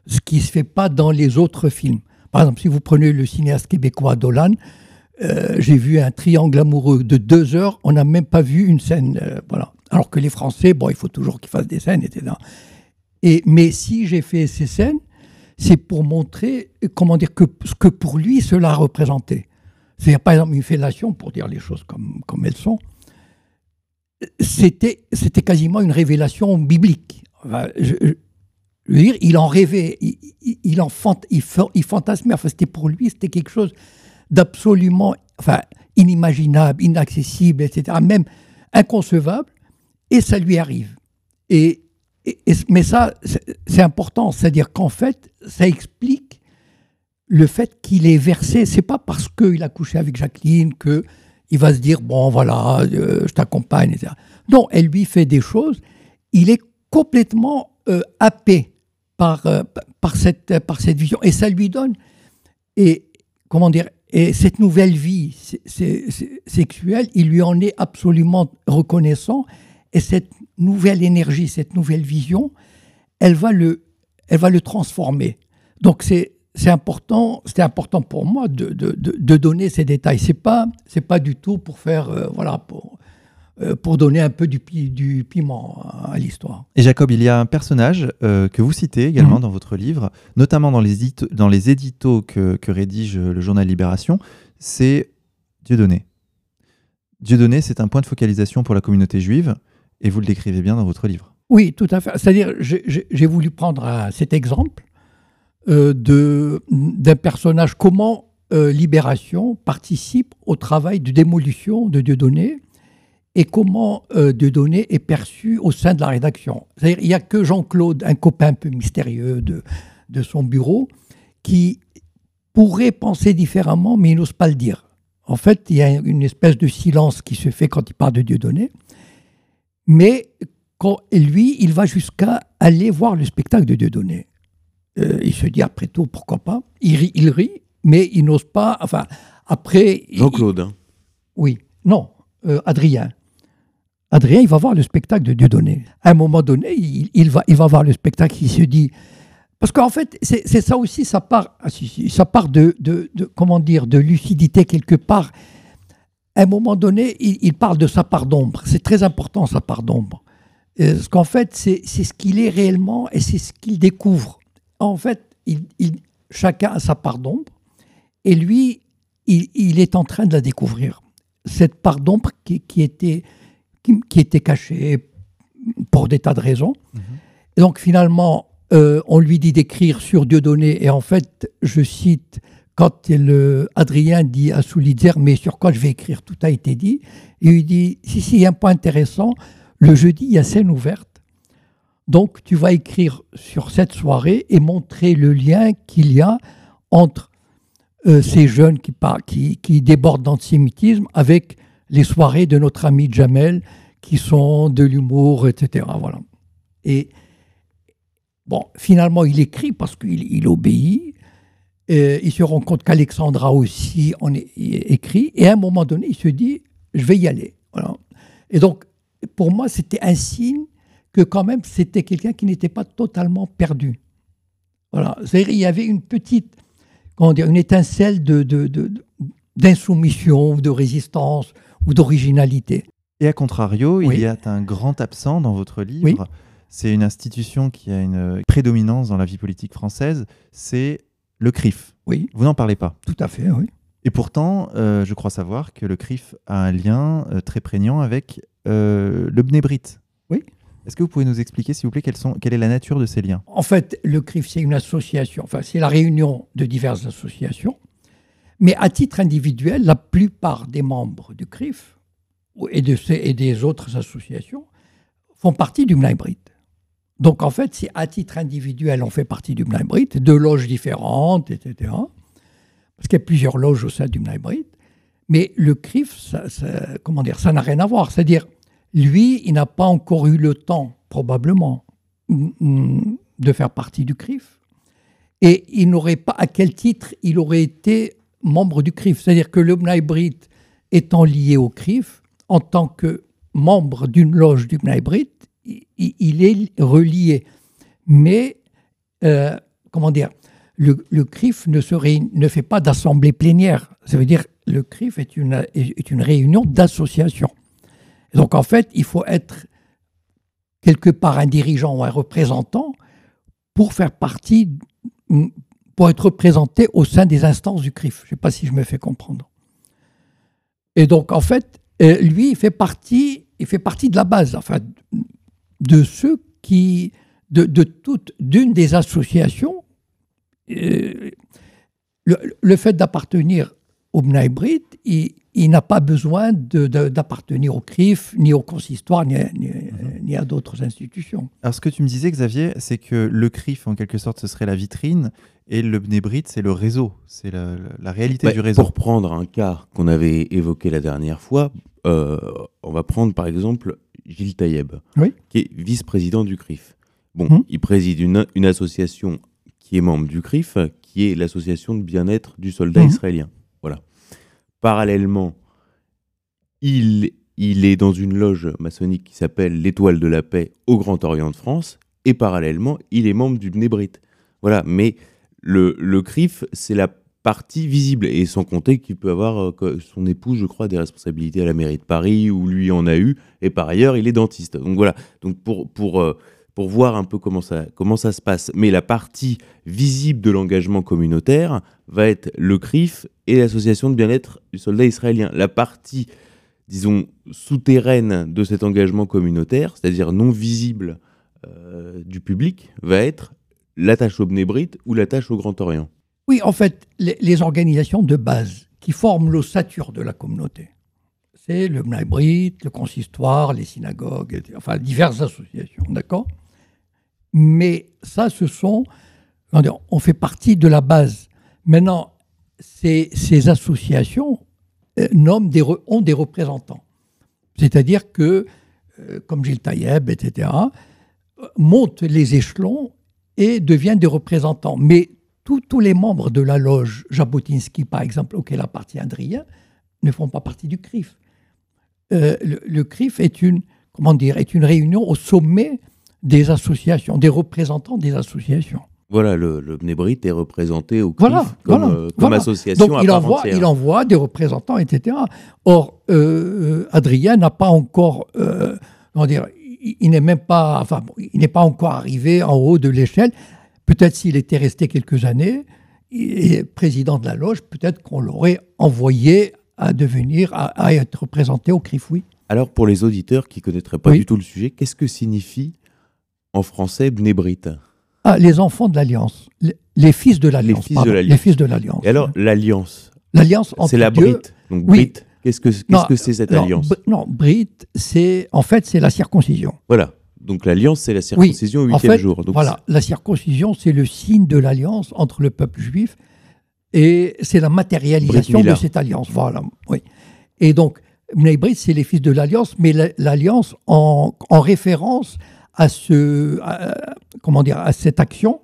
Ce qui ne se fait pas dans les autres films. Par exemple, si vous prenez le cinéaste québécois Dolan, euh, j'ai vu un triangle amoureux de deux heures, on n'a même pas vu une scène. Euh, voilà. Alors que les Français, bon, il faut toujours qu'ils fassent des scènes, etc. Et, mais si j'ai fait ces scènes, c'est pour montrer, comment dire, ce que pour lui cela représentait. C'est par exemple une fellation, pour dire les choses comme, comme elles sont, c'était, c'était quasiment une révélation biblique. Je, dire, il en rêvait, il, en il fantasmait. Enfin, c'était pour lui, c'était quelque chose d'absolument enfin, inimaginable, inaccessible, etc., même inconcevable, et ça lui arrive. Et, mais ça, c'est important, c'est-à-dire qu'en fait, ça explique le fait qu'il est versé. C'est pas parce qu'il a couché avec Jacqueline que il va se dire bon voilà, euh, je t'accompagne, etc. Non, elle lui fait des choses. Il est complètement euh, happé par, euh, par, cette, par cette vision. Et ça lui donne, et comment dire, et cette nouvelle vie sexuelle, il lui en est absolument reconnaissant. Et cette nouvelle énergie, cette nouvelle vision, elle va le, elle va le transformer. Donc c'est c'est important, c'était important pour moi de, de, de, donner ces détails. C'est pas, c'est pas du tout pour faire, euh, voilà, pour, euh, pour donner un peu du, du piment à l'histoire. Et Jacob, il y a un personnage euh, que vous citez également mhm. dans votre livre, notamment dans les, dans les éditos que, que rédige le journal Libération, c'est Dieudonné. Dieudonné, c'est un point de focalisation pour la communauté juive, et vous le décrivez bien dans votre livre. Oui, tout à fait. C'est-à-dire, j'ai voulu prendre cet exemple euh, d'un personnage, comment euh, Libération participe au travail de démolition de Dieudonné et comment euh, Dieudonné est perçu au sein de la rédaction. C'est-à-dire, il n'y a que Jean-Claude, un copain un peu mystérieux de, de son bureau, qui pourrait penser différemment, mais il n'ose pas le dire. En fait, il y a une espèce de silence qui se fait quand il parle de Dieudonné. Mais quand, lui, il va jusqu'à aller voir le spectacle de Dieudonné. Euh, il se dit, après tout, pourquoi pas il rit, il rit, mais il n'ose pas. Enfin, après. Jean-Claude. Hein. Oui, non, euh, Adrien. Adrien, il va voir le spectacle de Dieudonné. À un moment donné, il, va, il va voir le spectacle, il se dit. Parce qu'en fait, c'est ça aussi, ça part, ah, ça part de, de, comment dire, de lucidité quelque part. À un moment donné, il, parle de sa part d'ombre. C'est très important, sa part d'ombre. Euh, parce qu'en fait, c'est ce qu'il est réellement et c'est ce qu'il découvre. En fait, il, chacun a sa part d'ombre. Et lui, il, est en train de la découvrir. Cette part d'ombre qui, était, qui, était cachée pour des tas de raisons. Mhm. donc finalement, euh, on lui dit d'écrire sur Dieudonné. Et en fait, je cite, quand Adrien dit à Soulitzer, mais sur quoi je vais écrire? Tout a été dit. Et il dit, si, si, il y a un point intéressant. Le jeudi, il y a scène ouverte. Donc, tu vas écrire sur cette soirée et montrer le lien qu'il y a entre euh, ces jeunes qui, qui, débordent d'antisémitisme avec les soirées de notre ami Jamel qui sont de l'humour, etc. Voilà. Et bon, finalement, il écrit parce qu'il obéit. Il se rend compte qu'Alexandra aussi en écrit. Et à un moment donné, il se dit, je vais y aller. Voilà. Et donc, pour moi, c'était un signe que quand même, c'était quelqu'un qui n'était pas totalement perdu. Voilà. C'est-à-dire, il y avait une petite comment dire, une étincelle d'insoumission, de, de, résistance ou d'originalité. Et à contrario, il y a un grand absent dans votre livre. C'est une institution qui a une prédominance dans la vie politique française, c'est le CRIF. Oui. Vous n'en parlez pas. Tout à fait, oui. Et pourtant, euh, je crois savoir que le CRIF a un lien euh, très prégnant avec euh, le Bnebrit. Oui. Est-ce que vous pouvez nous expliquer, s'il vous plaît, sont, quelle est la nature de ces liens? En fait, le CRIF, c'est une association, enfin, c'est la réunion de diverses associations. Mais à titre individuel, la plupart des membres du CRIF et, de et des autres associations font partie du Mnibrit. Donc en fait, si à titre individuel, on fait partie du Mnibrit, de loges différentes, etc. Parce qu'il y a plusieurs loges au sein du Mnibrit. Mais le CRIF, ça, comment dire, ça n'a rien à voir. C'est-à-dire, lui, il n'a pas encore eu le temps, probablement, de faire partie du CRIF. Et il n'aurait pas, à quel titre il aurait été membre du CRIF. C'est-à-dire que le Brit étant lié au CRIF, en tant que membre d'une loge du Brit, il est relié. Mais, euh, comment dire, le, CRIF ne, fait pas d'assemblée plénière. Ça veut dire le CRIF est une, réunion d'associations donc en fait, il faut être quelque part un dirigeant ou un représentant pour faire partie, pour être représenté au sein des instances du CRIF. Je ne sais pas si je me fais comprendre. Et donc en fait, euh, lui, il fait partie, il fait partie de la base, enfin, de ceux qui, toute, d'une des associations. Euh, le, fait d'appartenir au Brit, il, il n'a pas besoin d'appartenir au CRIF, ni au consistoire, ni, ni, à d'autres institutions. Alors ce que tu me disais, Xavier, c'est que le CRIF, en quelque sorte, ce serait la vitrine, et le Bnebrit, c'est le réseau, c'est la, réalité du réseau. Pour prendre un cas qu'on avait évoqué la dernière fois, euh, on va prendre par exemple Gilles Taïeb, qui est vice-président du CRIF. Bon, hum. il préside une, une, association qui est membre du CRIF, qui est l'association de bien-être du soldat hum. israélien. Voilà. Parallèlement, il, il est dans une loge maçonnique qui s'appelle l'Étoile de la Paix au Grand Orient de France, et parallèlement, il est membre du Bnebrit. Voilà, mais le, CRIF, c'est la partie visible, et sans compter qu'il peut avoir, euh, son épouse, je crois, des responsabilités à la mairie de Paris, où lui en a eu, et par ailleurs, il est dentiste. Donc voilà, donc pour, pour euh, pour voir un peu comment ça, comment ça se passe. Mais la partie visible de l'engagement communautaire va être le CRIF et l'association de bien-être du soldat israélien. La partie disons, souterraine de cet engagement communautaire, c'est-à-dire non visible euh, du public, va être l'attache au Bnébrite ou l'attache au Grand Orient. Oui, en fait, les, organisations de base qui forment l'ossature de la communauté, c'est le Bnébrite, le consistoire, les synagogues, enfin diverses associations, d'accord? Mais ça, ce sont, on fait partie de la base. Maintenant, ces, associations nomment des, ont des représentants. C'est-à-dire que, euh, comme Gilles Taïeb, etc., montent les échelons et deviennent des représentants. Mais tous les membres de la loge Jabotinsky, par exemple, auquel appartient Adrien, ne font pas partie du CRIF. Euh, le, CRIF est une, comment dire, est une réunion au sommet des associations, des représentants des associations. Voilà, le, le est représenté au CRIF comme, euh, comme association Donc, il, envoie, il envoie des représentants, etc. Or, euh, Adrien n'a pas encore, comment dire, il, n'est même pas, enfin, il n'est pas encore arrivé en haut de l'échelle. Peut-être s'il était resté quelques années, et président de la loge, peut-être qu'on l'aurait envoyé à devenir, à, être représenté au CRIF, oui. Alors, pour les auditeurs qui ne connaîtraient pas du tout le sujet, qu'est-ce que signifie en français Bnébrite ah, Les enfants de l'Alliance, les, fils de l'Alliance. Les fils de l'Alliance. Et alors, l'Alliance L'Alliance C'est la Brite. Donc, Brite, Qu'est-ce que c'est -ce cette alliance Non, Brite, c'est en fait c'est la circoncision. Voilà. Donc l'alliance, c'est la circoncision au huitième jour. Donc voilà, la circoncision, c'est le signe de l'alliance entre le peuple juif et c'est la matérialisation de cette alliance. Voilà. Oui. Et donc, Brite, c'est les fils de l'alliance, mais l'alliance en, référence à ce, comment dire, à cette action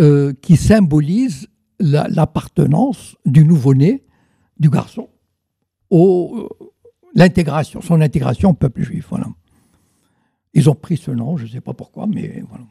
euh, qui symbolise l'appartenance du nouveau-né, du garçon, au, l'intégration, son intégration au peuple juif. Voilà. Ils ont pris ce nom, je ne sais pas pourquoi, mais voilà.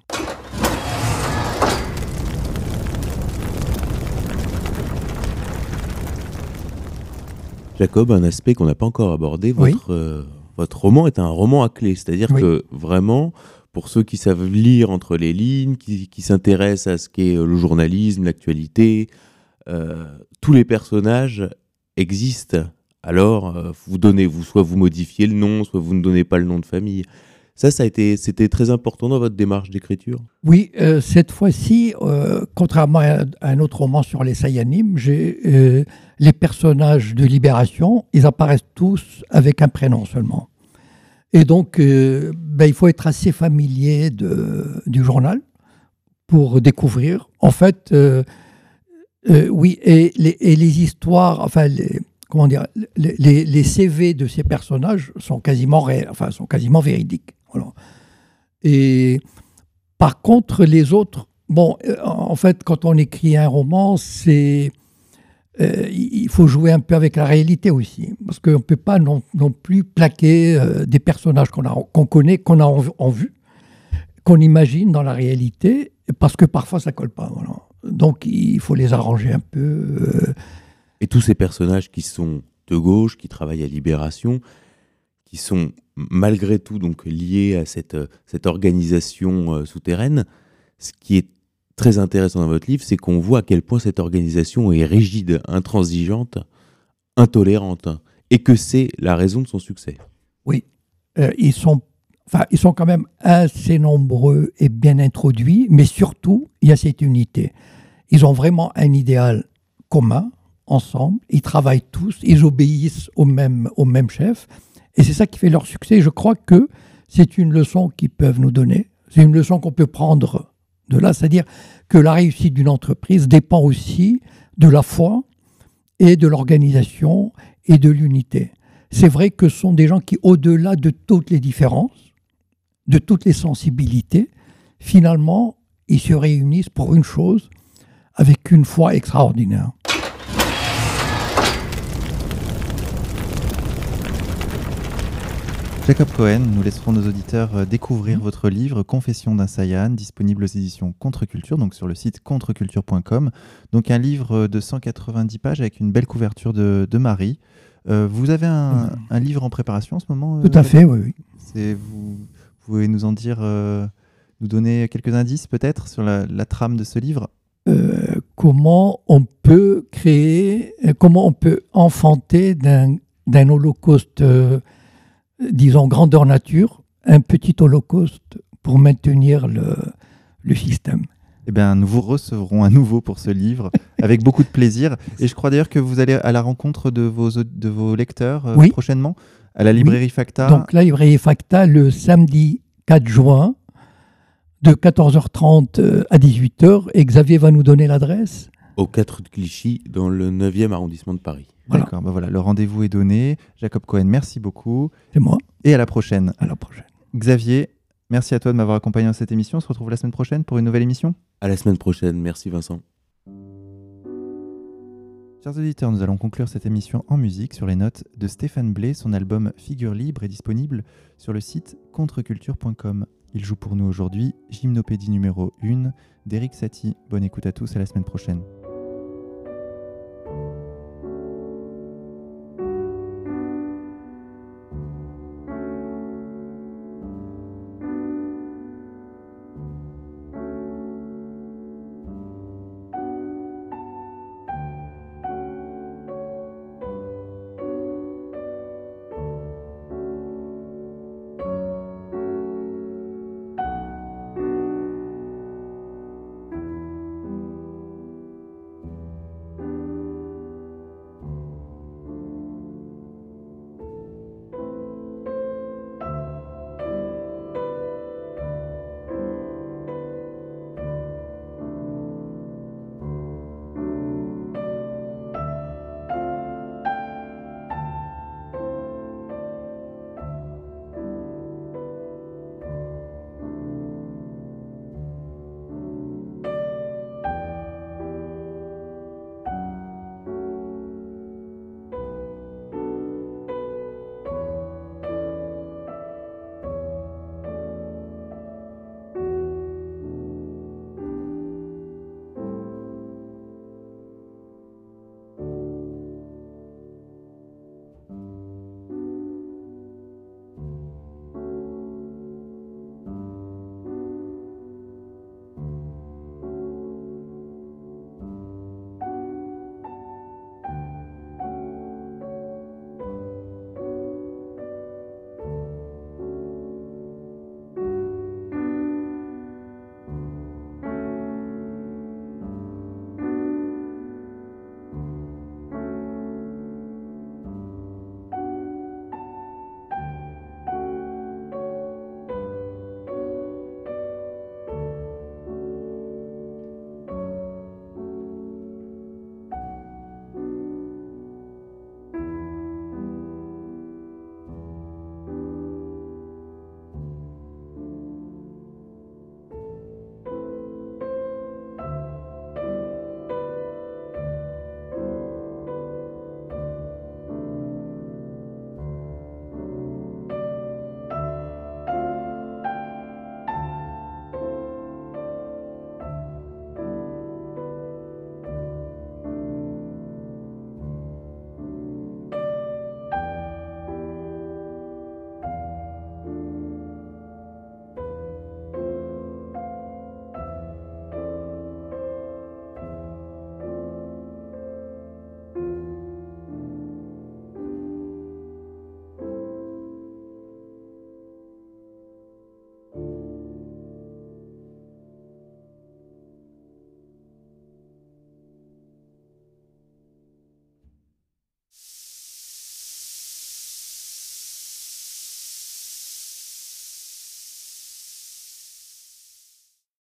Jacob, un aspect qu'on n'a pas encore abordé, votre, euh, votre roman est un roman à clé, c'est-à-dire que vraiment, pour ceux qui savent lire entre les lignes, qui, s'intéressent à ce qu'est le journalisme, l'actualité, euh, tous les personnages existent alors euh, vous donnez, vous, soit vous modifiez le nom, soit vous ne donnez pas le nom de famille. Ça, ça a été, c'était très important dans votre démarche d'écriture? Oui, euh, cette fois-ci, euh, contrairement à, un autre roman sur les Sayanim, les personnages de Libération, ils apparaissent tous avec un prénom seulement. Et donc, ben, il faut être assez familier de, du journal pour découvrir. En fait, oui, et les, et les, histoires, enfin, comment dire, les, CV de ces personnages sont quasiment réels, enfin, sont quasiment véridiques. Et par contre, les autres, bon, euh, en fait, quand on écrit un roman, c'est euh, il faut jouer un peu avec la réalité aussi, parce qu'on ne peut pas non, plus plaquer euh, des personnages qu'on connaît, qu'on a en, vue, qu'on imagine dans la réalité, parce que parfois ça colle pas. Donc il faut les arranger un peu. Et tous ces personnages qui sont de gauche, qui travaillent à Libération, qui sont malgré tout donc liés à cette, cette organisation euh, souterraine, ce qui est très intéressant dans votre livre, c'est qu'on voit à quel point cette organisation est rigide, intransigeante, intolérante, et que c'est la raison de son succès. Oui, euh, ils, sont, ils sont quand même assez nombreux et bien introduits, mais surtout, il y a cette unité. Ils ont vraiment un idéal commun, ensemble, ils travaillent tous, ils obéissent au même, au même chef. Et c'est ça qui fait leur succès. Je crois que c'est une leçon qu'ils peuvent nous donner. C'est une leçon qu'on peut prendre de là. C'est-à-dire que la réussite d'une entreprise dépend aussi de la foi et de l'organisation et de l'unité. C'est vrai que ce sont des gens qui, au-delà de toutes les différences, de toutes les sensibilités, finalement, ils se réunissent pour une chose avec une foi extraordinaire. Jacob Cohen, nous laisserons nos auditeurs euh, découvrir votre livre Confession d'un Sayan, disponible aux éditions Contre-Culture, donc sur le site contreculture.com. Donc un livre euh, de 190 pages avec une belle couverture de, Marie. Euh, vous avez un, livre en préparation en ce moment Tout à fait, oui. oui. Vous, pouvez nous en dire, nous donner quelques indices peut-être sur la, trame de ce livre? Comment on peut créer, comment on peut enfanter d'un holocauste, disons, grandeur nature, un petit holocauste pour maintenir le, le système. Eh bien, nous vous recevrons à nouveau pour ce livre avec beaucoup de plaisir. Et je crois d'ailleurs que vous allez à la rencontre de vos, de vos lecteurs euh, Oui. prochainement à la librairie Facta. Donc, la librairie Facta, le samedi 4 juin, de 14h30 euh, à 18h. Et Xavier va nous donner l'adresse. Au 4 de Clichy, dans le 9e arrondissement de Paris. voilà. D'accord, bah voilà, le rendez-vous est donné. Jacob Cohen, merci beaucoup. C'est moi. Et à la prochaine. À la prochaine. Xavier, merci à toi de m'avoir accompagné dans cette émission. On se retrouve la semaine prochaine pour une nouvelle émission. À la semaine prochaine. Merci Vincent. Chers auditeurs, nous allons conclure cette émission en musique sur les notes de Stéphane Blé. Son album Figure libre est disponible sur le site contreculture.com. Il joue pour nous aujourd'hui Gymnopédie numéro 1 d'Eric Satie. Bonne écoute à tous, à la semaine prochaine.